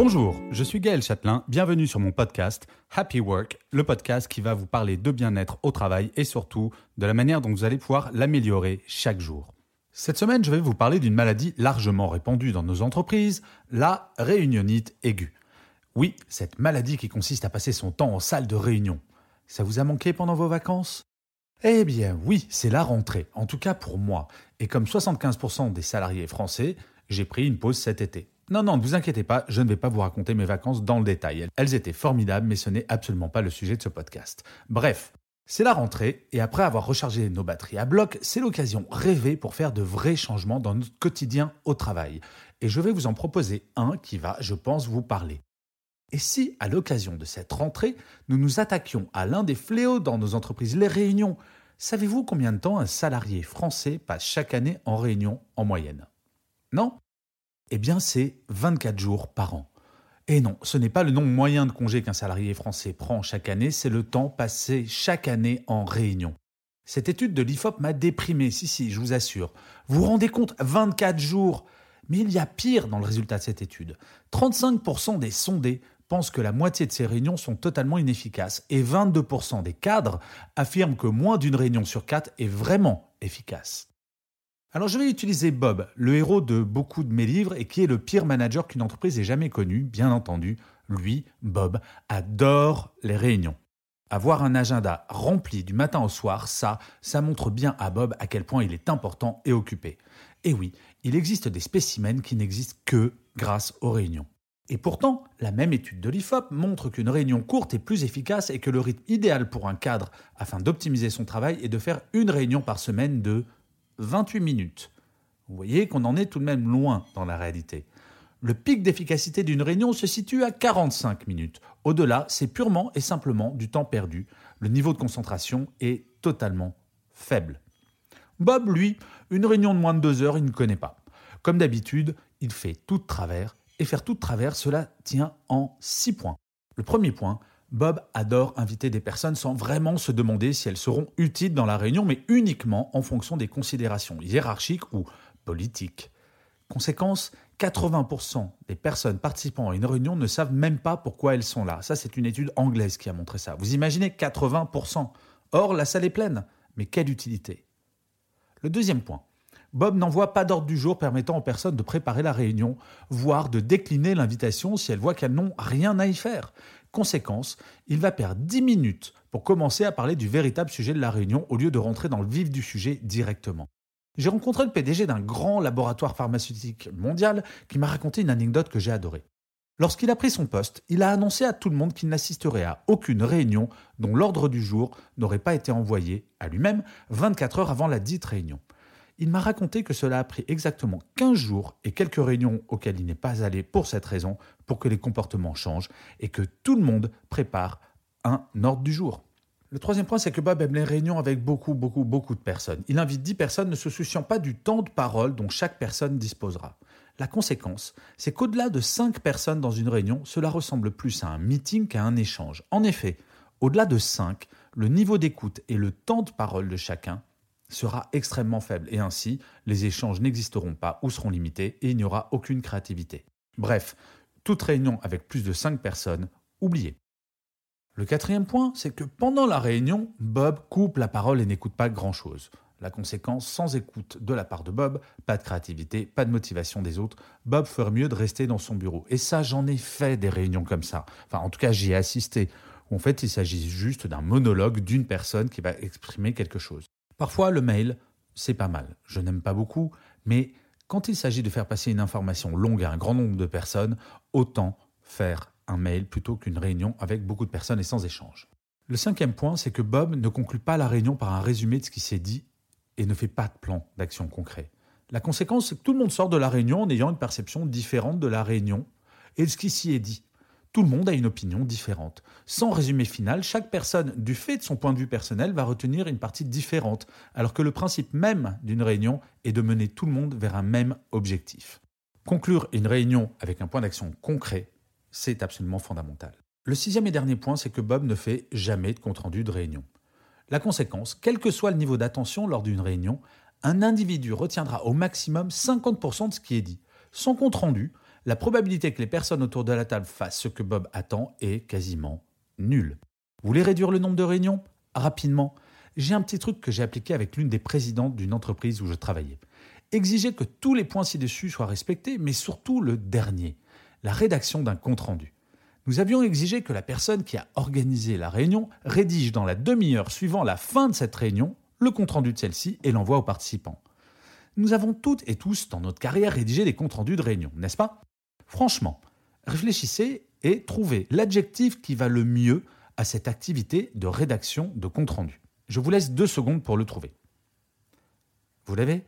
Bonjour, je suis Gaël Châtelain, bienvenue sur mon podcast Happy Work, le podcast qui va vous parler de bien-être au travail et surtout de la manière dont vous allez pouvoir l'améliorer chaque jour. Cette semaine, je vais vous parler d'une maladie largement répandue dans nos entreprises, la réunionite aiguë. Oui, cette maladie qui consiste à passer son temps en salle de réunion. Ça vous a manqué pendant vos vacances? Eh bien oui, c'est la rentrée, en tout cas pour moi. Et comme 75% des salariés français, j'ai pris une pause cet été. Non, non, ne vous inquiétez pas, je ne vais pas vous raconter mes vacances dans le détail. Elles étaient formidables, mais ce n'est absolument pas le sujet de ce podcast. Bref, c'est la rentrée, et après avoir rechargé nos batteries à bloc, c'est l'occasion rêvée pour faire de vrais changements dans notre quotidien au travail. Et je vais vous en proposer un qui va, je pense, vous parler. Et si, à l'occasion de cette rentrée, nous nous attaquions à l'un des fléaux dans nos entreprises, les réunions Savez-vous combien de temps un salarié français passe chaque année en réunion en moyenne? Non? Eh bien, c'est 24 jours par an. Et non, ce n'est pas le nombre moyen de congés qu'un salarié français prend chaque année, c'est le temps passé chaque année en réunion. Cette étude de l'IFOP m'a déprimé, si, si, je vous assure. Vous vous rendez compte, 24 jours Mais il y a pire dans le résultat de cette étude. 35% des sondés pensent que la moitié de ces réunions sont totalement inefficaces et 22% des cadres affirment que moins d'une réunion sur quatre est vraiment efficace. Alors je vais utiliser Bob, le héros de beaucoup de mes livres et qui est le pire manager qu'une entreprise ait jamais connu, bien entendu. Lui, Bob, adore les réunions. Avoir un agenda rempli du matin au soir, ça, ça montre bien à Bob à quel point il est important et occupé. Et oui, il existe des spécimens qui n'existent que grâce aux réunions. Et pourtant, la même étude de l'IFOP montre qu'une réunion courte est plus efficace et que le rythme idéal pour un cadre afin d'optimiser son travail est de faire une réunion par semaine de 28 minutes. Vous voyez qu'on en est tout de même loin dans la réalité. Le pic d'efficacité d'une réunion se situe à 45 minutes. Au-delà, c'est purement et simplement du temps perdu. Le niveau de concentration est totalement faible. Bob, lui, une réunion de moins de deux heures, il ne connaît pas. Comme d'habitude, il fait tout de travers, et faire tout de travers, cela tient en six points. Le premier point, Bob adore inviter des personnes sans vraiment se demander si elles seront utiles dans la réunion, mais uniquement en fonction des considérations hiérarchiques ou politiques. Conséquence, 80% des personnes participant à une réunion ne savent même pas pourquoi elles sont là. Ça, c'est une étude anglaise qui a montré ça. Vous imaginez 80%. Or, la salle est pleine. Mais quelle utilité Le deuxième point. Bob n'envoie pas d'ordre du jour permettant aux personnes de préparer la réunion, voire de décliner l'invitation si elles voient qu'elles n'ont rien à y faire. Conséquence, il va perdre 10 minutes pour commencer à parler du véritable sujet de la réunion au lieu de rentrer dans le vif du sujet directement. J'ai rencontré le PDG d'un grand laboratoire pharmaceutique mondial qui m'a raconté une anecdote que j'ai adorée. Lorsqu'il a pris son poste, il a annoncé à tout le monde qu'il n'assisterait à aucune réunion dont l'ordre du jour n'aurait pas été envoyé à lui-même 24 heures avant la dite réunion. Il m'a raconté que cela a pris exactement 15 jours et quelques réunions auxquelles il n'est pas allé pour cette raison, pour que les comportements changent et que tout le monde prépare un ordre du jour. Le troisième point, c'est que Bob aime les réunions avec beaucoup, beaucoup, beaucoup de personnes. Il invite 10 personnes ne se souciant pas du temps de parole dont chaque personne disposera. La conséquence, c'est qu'au-delà de 5 personnes dans une réunion, cela ressemble plus à un meeting qu'à un échange. En effet, au-delà de 5, le niveau d'écoute et le temps de parole de chacun sera extrêmement faible et ainsi les échanges n'existeront pas ou seront limités et il n'y aura aucune créativité. Bref, toute réunion avec plus de 5 personnes, oubliez. Le quatrième point, c'est que pendant la réunion, Bob coupe la parole et n'écoute pas grand-chose. La conséquence, sans écoute de la part de Bob, pas de créativité, pas de motivation des autres, Bob ferait mieux de rester dans son bureau. Et ça, j'en ai fait des réunions comme ça. Enfin, en tout cas, j'y ai assisté. en fait, il s'agit juste d'un monologue d'une personne qui va exprimer quelque chose. Parfois, le mail, c'est pas mal. Je n'aime pas beaucoup, mais quand il s'agit de faire passer une information longue à un grand nombre de personnes, autant faire un mail plutôt qu'une réunion avec beaucoup de personnes et sans échange. Le cinquième point, c'est que Bob ne conclut pas la réunion par un résumé de ce qui s'est dit et ne fait pas de plan d'action concret. La conséquence, c'est que tout le monde sort de la réunion en ayant une perception différente de la réunion et de ce qui s'y est dit. Tout le monde a une opinion différente. Sans résumé final, chaque personne, du fait de son point de vue personnel, va retenir une partie différente, alors que le principe même d'une réunion est de mener tout le monde vers un même objectif. Conclure une réunion avec un point d'action concret, c'est absolument fondamental. Le sixième et dernier point, c'est que Bob ne fait jamais de compte-rendu de réunion. La conséquence, quel que soit le niveau d'attention lors d'une réunion, un individu retiendra au maximum 50% de ce qui est dit. Sans compte-rendu, la probabilité que les personnes autour de la table fassent ce que Bob attend est quasiment nulle. Vous voulez réduire le nombre de réunions? Rapidement, j'ai un petit truc que j'ai appliqué avec l'une des présidentes d'une entreprise où je travaillais. Exiger que tous les points ci-dessus soient respectés, mais surtout le dernier, la rédaction d'un compte-rendu. Nous avions exigé que la personne qui a organisé la réunion rédige dans la demi-heure suivant la fin de cette réunion le compte-rendu de celle-ci et l'envoie aux participants. Nous avons toutes et tous dans notre carrière rédigé des comptes-rendus de réunion, n'est-ce pas? Franchement, réfléchissez et trouvez l'adjectif qui va le mieux à cette activité de rédaction de compte-rendu. Je vous laisse deux secondes pour le trouver. Vous l'avez?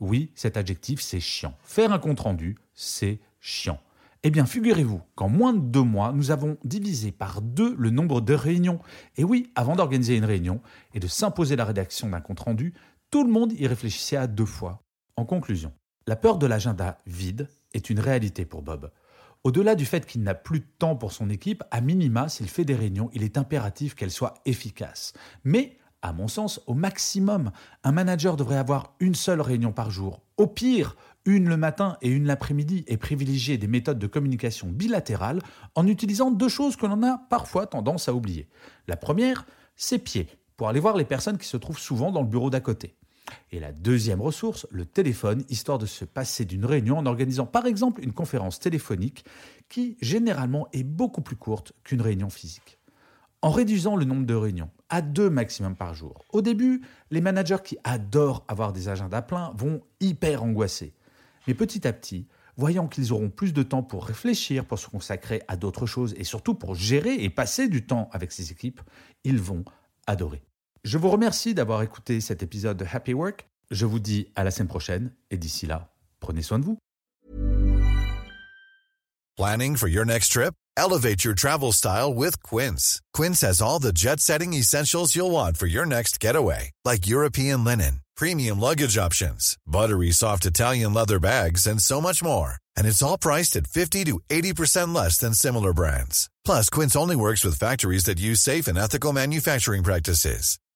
Oui, cet adjectif, c'est chiant. Faire un compte-rendu, c'est chiant. Eh bien, figurez-vous qu'en moins de deux mois, nous avons divisé par deux le nombre de réunions. Et oui, avant d'organiser une réunion et de s'imposer la rédaction d'un compte-rendu, tout le monde y réfléchissait à deux fois. En conclusion, la peur de l'agenda vide est une réalité pour Bob. Au-delà du fait qu'il n'a plus de temps pour son équipe, à minima, s'il fait des réunions, il est impératif qu'elles soient efficaces. Mais, à mon sens, au maximum, un manager devrait avoir une seule réunion par jour. Au pire, une le matin et une l'après-midi, et privilégier des méthodes de communication bilatérales en utilisant deux choses que l'on a parfois tendance à oublier. La première, c'est pieds, pour aller voir les personnes qui se trouvent souvent dans le bureau d'à côté. Et la deuxième ressource, le téléphone, histoire de se passer d'une réunion en organisant par exemple une conférence téléphonique qui généralement est beaucoup plus courte qu'une réunion physique. En réduisant le nombre de réunions à deux maximum par jour, au début, les managers qui adorent avoir des agendas pleins vont hyper angoisser. Mais petit à petit, voyant qu'ils auront plus de temps pour réfléchir, pour se consacrer à d'autres choses et surtout pour gérer et passer du temps avec ces équipes, ils vont adorer. Je vous remercie d'avoir écouté cet épisode de Happy Work. Je vous dis à la semaine prochaine et d'ici là, prenez soin de vous. Planning for your next trip? Elevate your travel style with Quince. Quince has all the jet-setting essentials you'll want for your next getaway, like European linen, premium luggage options, buttery soft Italian leather bags, and so much more. And it's all priced at 50 to 80% less than similar brands. Plus, Quince only works with factories that use safe and ethical manufacturing practices.